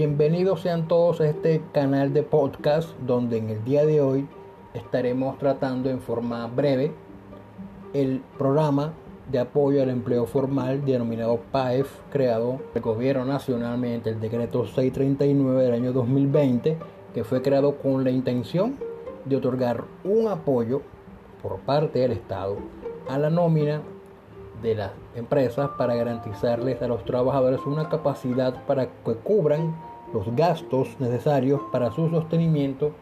Bienvenidos sean todos a este canal de podcast donde en el día de hoy estaremos tratando en forma breve el programa de apoyo al empleo formal denominado PAEF, creado por el gobierno nacional mediante el decreto 639 del año 2020, que fue creado con la intención de otorgar un apoyo por parte del Estado a la nómina de las empresas para garantizarles a los trabajadores una capacidad para que cubran los gastos necesarios para su sostenimiento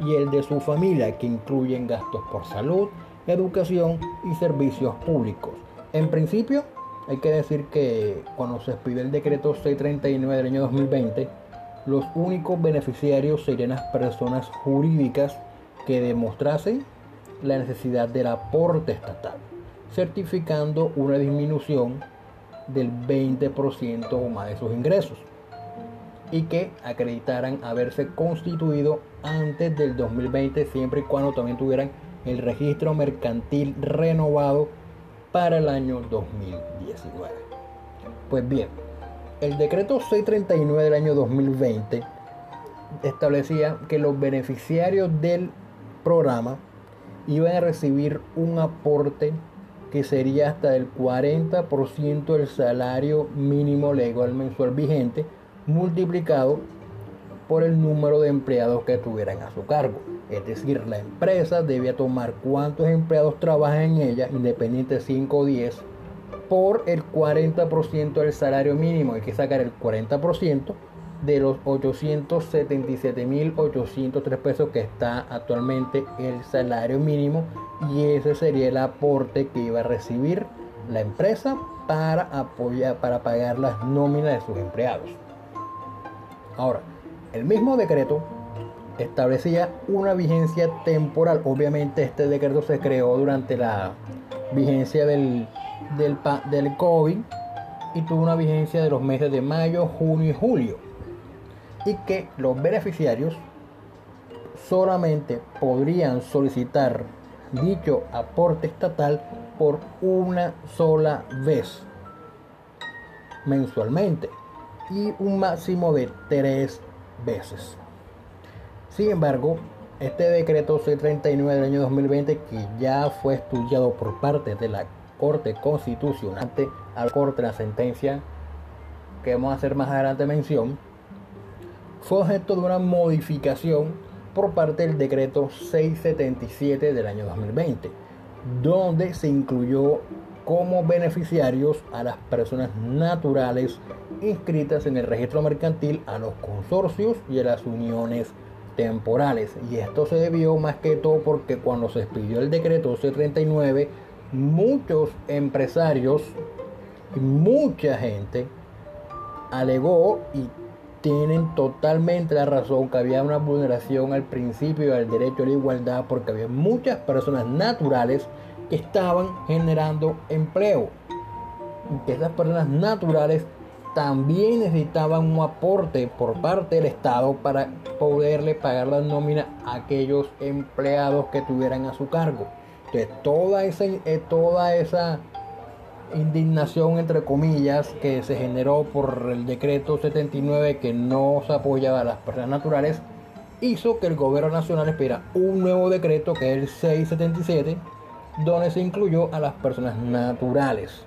y el de su familia, que incluyen gastos por salud, educación y servicios públicos. En principio, hay que decir que cuando se expide el decreto 639 del año 2020, los únicos beneficiarios serían las personas jurídicas que demostrasen la necesidad del aporte estatal, certificando una disminución del 20% o más de sus ingresos y que acreditaran haberse constituido antes del 2020 siempre y cuando también tuvieran el registro mercantil renovado para el año 2019. Pues bien, el decreto 639 del año 2020 establecía que los beneficiarios del programa iban a recibir un aporte que sería hasta el 40% del salario mínimo legal mensual vigente multiplicado por el número de empleados que tuvieran a su cargo. Es decir, la empresa debía tomar cuántos empleados trabajan en ella, independiente 5 o 10, por el 40% del salario mínimo. Hay que sacar el 40% de los 877.803 pesos que está actualmente el salario mínimo y ese sería el aporte que iba a recibir la empresa para apoyar para pagar las nóminas de sus empleados. Ahora, el mismo decreto establecía una vigencia temporal. Obviamente este decreto se creó durante la vigencia del, del, del COVID y tuvo una vigencia de los meses de mayo, junio y julio. Y que los beneficiarios solamente podrían solicitar dicho aporte estatal por una sola vez mensualmente y un máximo de tres veces. Sin embargo, este decreto C39 del año 2020, que ya fue estudiado por parte de la Corte Constitucional, al Corte de la sentencia que vamos a hacer más adelante mención, fue objeto de una modificación por parte del decreto 677 del año 2020, donde se incluyó como beneficiarios a las personas naturales inscritas en el registro mercantil, a los consorcios y a las uniones temporales. Y esto se debió más que todo porque cuando se expidió el decreto C39, muchos empresarios y mucha gente alegó y tienen totalmente la razón que había una vulneración al principio del derecho a la igualdad porque había muchas personas naturales estaban generando empleo. Y esas personas naturales también necesitaban un aporte por parte del Estado para poderle pagar la nómina a aquellos empleados que tuvieran a su cargo. Entonces, toda esa, eh, toda esa indignación, entre comillas, que se generó por el decreto 79 que no se apoyaba a las personas naturales, hizo que el gobierno nacional espera un nuevo decreto que es el 677 donde se incluyó a las personas naturales,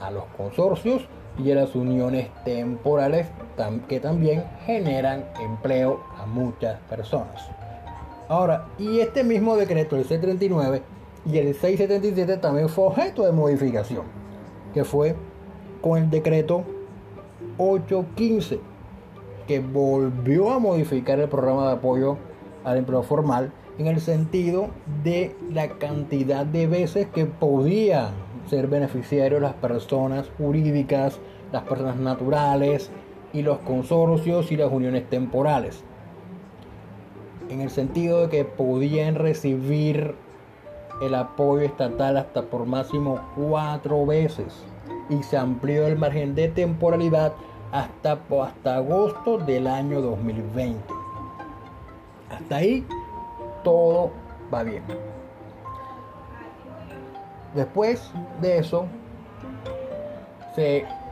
a los consorcios y a las uniones temporales que también generan empleo a muchas personas. Ahora, y este mismo decreto, el C39 y el 677 también fue objeto de modificación, que fue con el decreto 815, que volvió a modificar el programa de apoyo al empleo formal en el sentido de la cantidad de veces que podían ser beneficiarios las personas jurídicas, las personas naturales y los consorcios y las uniones temporales. En el sentido de que podían recibir el apoyo estatal hasta por máximo cuatro veces y se amplió el margen de temporalidad hasta, hasta agosto del año 2020. Hasta ahí todo va bien. Después de eso,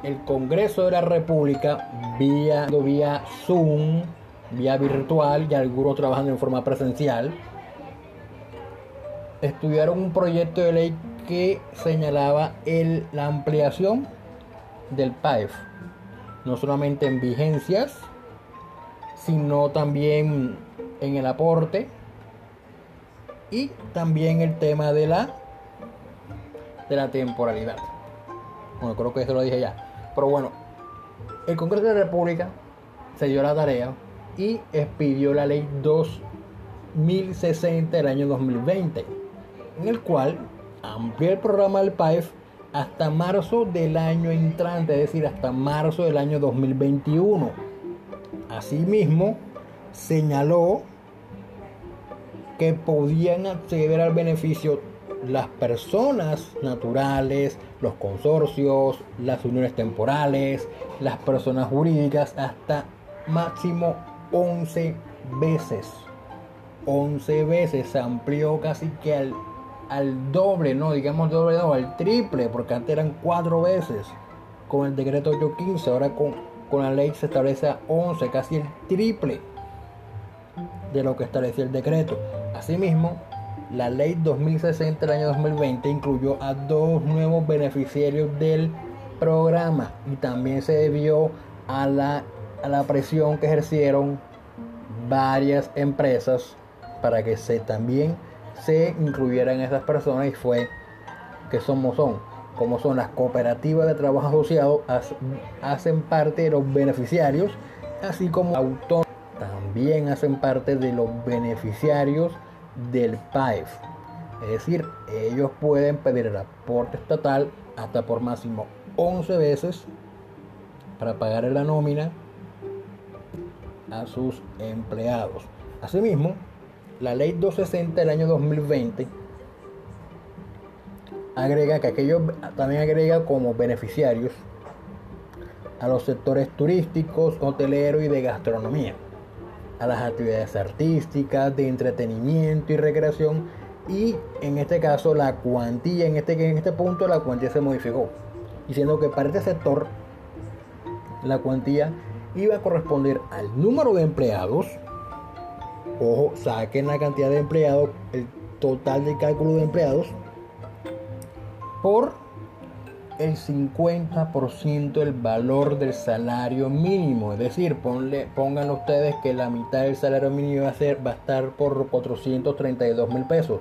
el Congreso de la República, vía, vía Zoom, vía virtual y algunos trabajando en forma presencial, estudiaron un proyecto de ley que señalaba la ampliación del PAEF, no solamente en vigencias, sino también en el aporte y también el tema de la de la temporalidad. Bueno, creo que eso lo dije ya. Pero bueno, el Congreso de la República se dio la tarea y expidió la ley 2060 del año 2020, en el cual amplió el programa del PAEF hasta marzo del año entrante, es decir, hasta marzo del año 2021. Asimismo, señaló que podían acceder al beneficio las personas naturales, los consorcios, las uniones temporales, las personas jurídicas, hasta máximo 11 veces. 11 veces se amplió casi que al, al doble, no digamos doble, no, al triple, porque antes eran 4 veces con el decreto 815, ahora con, con la ley se establece a 11, casi el triple de lo que establecía el decreto. Asimismo, la ley 2060 del año 2020 incluyó a dos nuevos beneficiarios del programa y también se debió a la, a la presión que ejercieron varias empresas para que se también se incluyeran esas personas y fue que somos son como son las cooperativas de trabajo asociado hacen parte de los beneficiarios así como autónomos también hacen parte de los beneficiarios del PAEF. Es decir, ellos pueden pedir el aporte estatal hasta por máximo 11 veces para pagar la nómina a sus empleados. Asimismo, la ley 260 del año 2020 agrega que aquellos también agrega como beneficiarios a los sectores turísticos, hotelero y de gastronomía a las actividades artísticas, de entretenimiento y recreación. Y en este caso la cuantía, en este, en este punto la cuantía se modificó, diciendo que para este sector la cuantía iba a corresponder al número de empleados. Ojo, saquen la cantidad de empleados, el total de cálculo de empleados, por el 50% del valor del salario mínimo. Es decir, ponle, pongan ustedes que la mitad del salario mínimo va a, ser, va a estar por 432 mil pesos.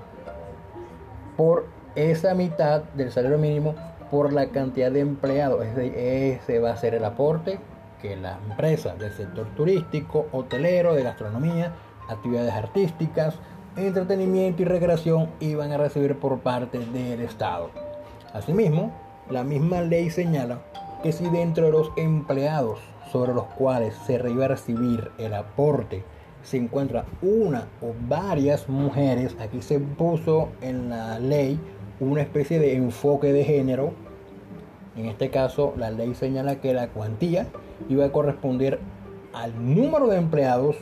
Por esa mitad del salario mínimo, por la cantidad de empleados. Ese va a ser el aporte que la empresa del sector turístico, hotelero, de gastronomía, actividades artísticas, entretenimiento y recreación iban a recibir por parte del Estado. Asimismo, la misma ley señala que si dentro de los empleados sobre los cuales se iba a recibir el aporte se encuentra una o varias mujeres, aquí se puso en la ley una especie de enfoque de género. En este caso, la ley señala que la cuantía iba a corresponder al número de empleados,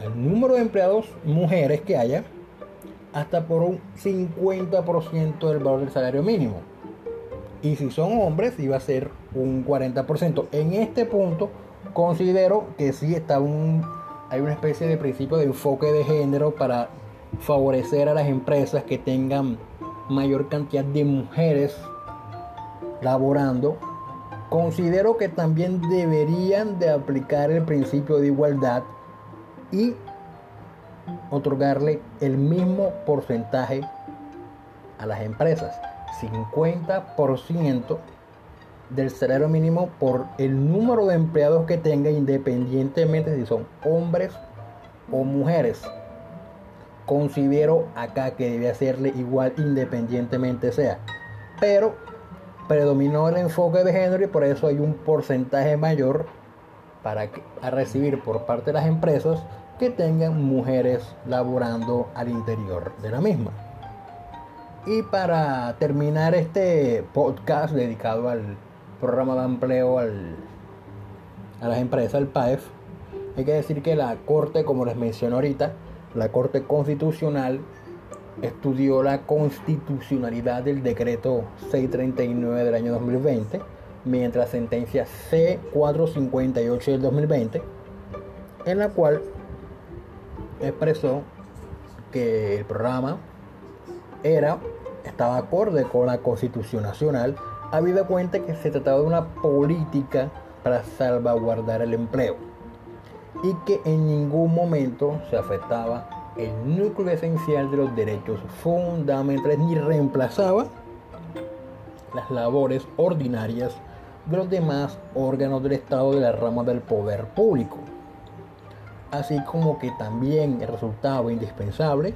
el número de empleados mujeres que haya hasta por un 50% del valor del salario mínimo. Y si son hombres, iba a ser un 40%. En este punto, considero que sí está un, hay una especie de principio de enfoque de género para favorecer a las empresas que tengan mayor cantidad de mujeres laborando. Considero que también deberían de aplicar el principio de igualdad y otorgarle el mismo porcentaje a las empresas, 50% del salario mínimo por el número de empleados que tenga independientemente si son hombres o mujeres. Considero acá que debe hacerle igual independientemente sea. Pero predominó el enfoque de género y por eso hay un porcentaje mayor para a recibir por parte de las empresas que tengan mujeres laborando al interior de la misma. Y para terminar este podcast dedicado al programa de empleo al, a las empresas, el PAEF, hay que decir que la Corte, como les mencioné ahorita, la Corte Constitucional estudió la constitucionalidad del decreto 639 del año 2020, mientras sentencia C458 del 2020, en la cual expresó que el programa era estaba acorde con la Constitución Nacional, habida cuenta que se trataba de una política para salvaguardar el empleo y que en ningún momento se afectaba el núcleo esencial de los derechos fundamentales ni reemplazaba las labores ordinarias de los demás órganos del Estado de la rama del poder público, así como que también resultaba indispensable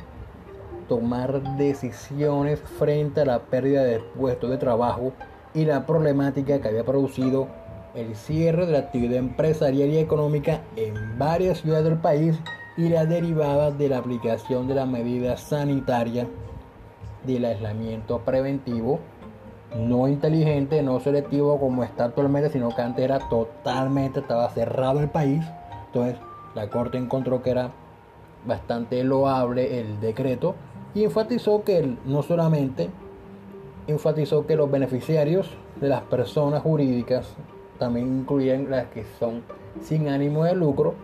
tomar decisiones frente a la pérdida de puestos de trabajo y la problemática que había producido el cierre de la actividad empresarial y económica en varias ciudades del país y la derivada de la aplicación de la medida sanitaria del aislamiento preventivo no inteligente, no selectivo como está actualmente, sino que antes era totalmente, estaba cerrado el país. Entonces la Corte encontró que era bastante loable el decreto y enfatizó que no solamente enfatizó que los beneficiarios de las personas jurídicas también incluyen las que son sin ánimo de lucro,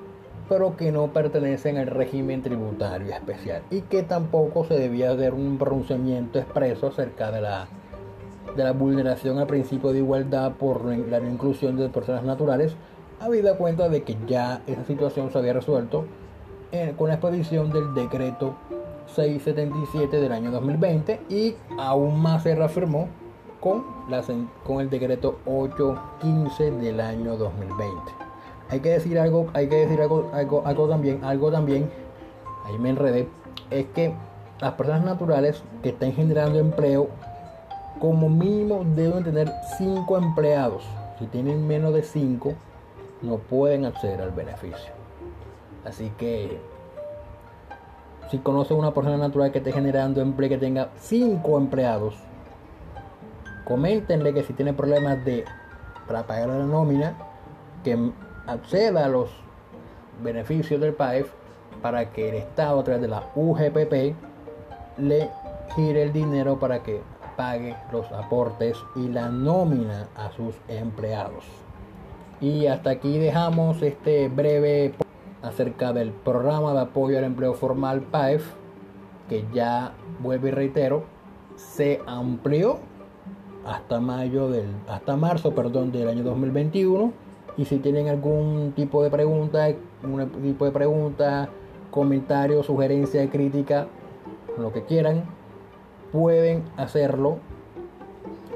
pero que no pertenecen al régimen tributario especial y que tampoco se debía hacer un pronunciamiento expreso acerca de la, de la vulneración al principio de igualdad por la inclusión de personas naturales, habida cuenta de que ya esa situación se había resuelto eh, con la expedición del decreto 677 del año 2020 y aún más se reafirmó con, la, con el decreto 815 del año 2020. Hay que decir algo, hay que decir algo, algo, algo también, algo también, ahí me enredé, es que las personas naturales que estén generando empleo, como mínimo deben tener 5 empleados. Si tienen menos de 5, no pueden acceder al beneficio. Así que si conoce una persona natural que esté generando empleo que tenga 5 empleados, coméntenle que si tiene problemas de para pagar la nómina, que acceda a los beneficios del PAEF para que el Estado a través de la UGPP le gire el dinero para que pague los aportes y la nómina a sus empleados. Y hasta aquí dejamos este breve acerca del programa de apoyo al empleo formal PAEF, que ya vuelvo y reitero, se amplió hasta mayo del hasta marzo, perdón, del año 2021 y si tienen algún tipo de pregunta, un tipo de pregunta, comentario, sugerencia, crítica, lo que quieran, pueden hacerlo.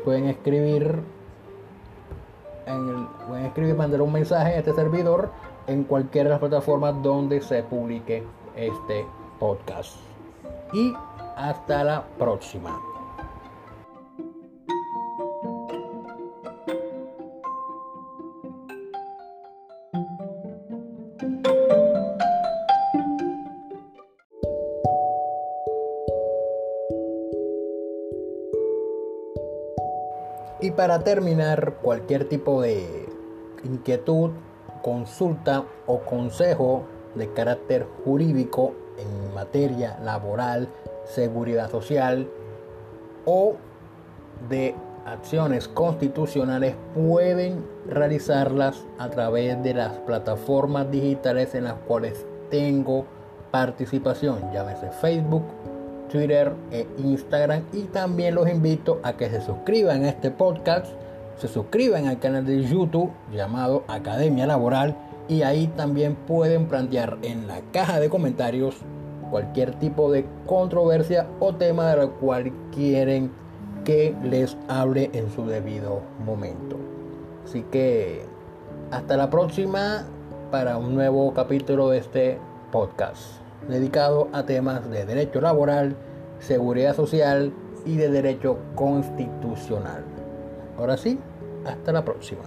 Pueden escribir en el, pueden escribir, mandar un mensaje a este servidor en cualquiera de las plataformas donde se publique este podcast. Y hasta la próxima. Para terminar, cualquier tipo de inquietud, consulta o consejo de carácter jurídico en materia laboral, seguridad social o de acciones constitucionales pueden realizarlas a través de las plataformas digitales en las cuales tengo participación, llámese Facebook, Twitter e Instagram. Y también los invito a que se suscriban a este podcast, se suscriban al canal de YouTube llamado Academia Laboral y ahí también pueden plantear en la caja de comentarios cualquier tipo de controversia o tema de lo cual quieren que les hable en su debido momento. Así que hasta la próxima para un nuevo capítulo de este podcast dedicado a temas de derecho laboral, seguridad social y de derecho constitucional. Ahora sí, hasta la próxima.